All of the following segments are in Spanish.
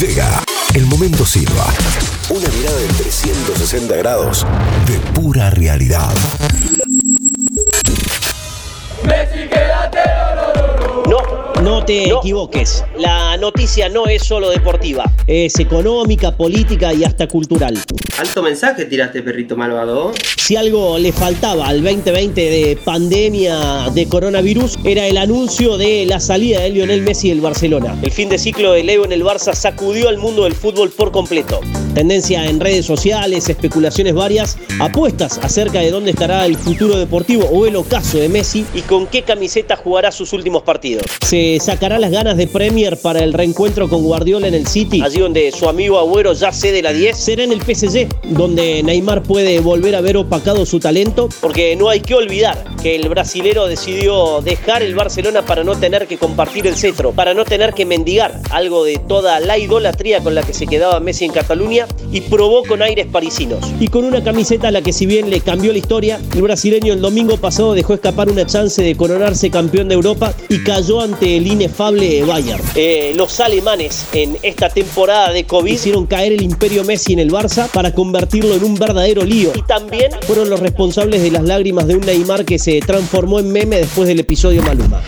Llega el momento Silva. Una mirada de 360 grados de pura realidad. No, no te equivoques. La noticia no es solo deportiva, es económica, política y hasta cultural. Alto mensaje tiraste, perrito malvado. Si algo le faltaba al 2020 de pandemia de coronavirus, era el anuncio de la salida de Lionel Messi del Barcelona. El fin de ciclo de Leo en el Barça sacudió al mundo del fútbol por completo. Tendencia en redes sociales, especulaciones varias, apuestas acerca de dónde estará el futuro deportivo o el ocaso de Messi y con qué camiseta jugará sus últimos partidos. ¿Se sacará las ganas de Premier para el reencuentro con Guardiola en el City, allí donde su amigo Agüero ya cede la 10? ¿Será en el PSG, donde Neymar puede volver a ver opacado su talento? Porque no hay que olvidar que el brasilero decidió dejar el Barcelona para no tener que compartir el cetro, para no tener que mendigar algo de toda la idolatría con la que se quedaba Messi en Cataluña y probó con aires parisinos. Y con una camiseta a la que si bien le cambió la historia, el brasileño el domingo pasado dejó escapar una chance de coronarse campeón de Europa y cayó ante el inefable Bayern. Eh, los alemanes en esta temporada de COVID hicieron caer el imperio Messi en el Barça para convertirlo en un verdadero lío. Y también fueron los responsables de las lágrimas de un Neymar que se transformó en meme después del episodio Maluma.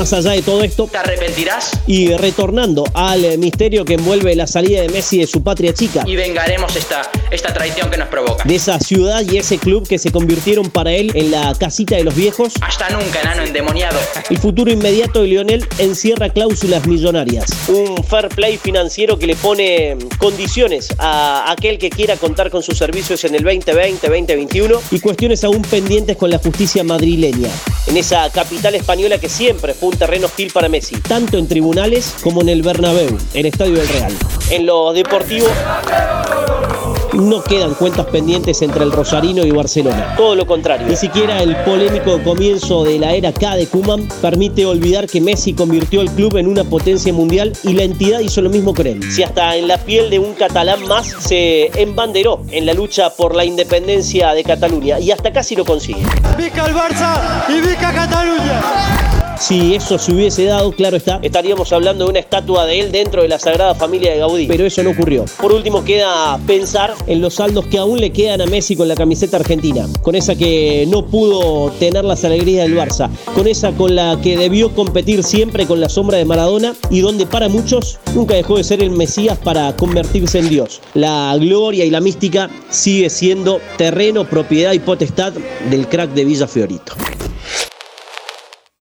Más allá de todo esto, ¿Te arrepentirás? y retornando al misterio que envuelve la salida de Messi de su patria chica, Y vengaremos esta, esta traición que nos provoca. de esa ciudad y ese club que se convirtieron para él en la casita de los viejos, Hasta nunca, enano endemoniado. el futuro inmediato de Lionel encierra cláusulas millonarias. Un fair play financiero que le pone condiciones a aquel que quiera contar con sus servicios en el 2020-2021 y cuestiones aún pendientes con la justicia madrileña. En esa capital española que siempre fue un terreno hostil para Messi, tanto en tribunales como en el Bernabéu, el Estadio del Real. En lo deportivo, no quedan cuentas pendientes entre el Rosarino y Barcelona. Todo lo contrario. Ni siquiera el polémico comienzo de la era K de Kuman permite olvidar que Messi convirtió al club en una potencia mundial y la entidad hizo lo mismo con él. Si hasta en la piel de un catalán más se embanderó en la lucha por la independencia de Cataluña y hasta casi lo consigue. Vica el Barça y Vica Cataluña. Si eso se hubiese dado, claro está, estaríamos hablando de una estatua de él dentro de la Sagrada Familia de Gaudí. Pero eso no ocurrió. Por último, queda pensar en los saldos que aún le quedan a Messi con la camiseta argentina. Con esa que no pudo tener las alegrías del Barça. Con esa con la que debió competir siempre con la sombra de Maradona y donde para muchos nunca dejó de ser el Mesías para convertirse en Dios. La gloria y la mística sigue siendo terreno, propiedad y potestad del crack de Villa Fiorito.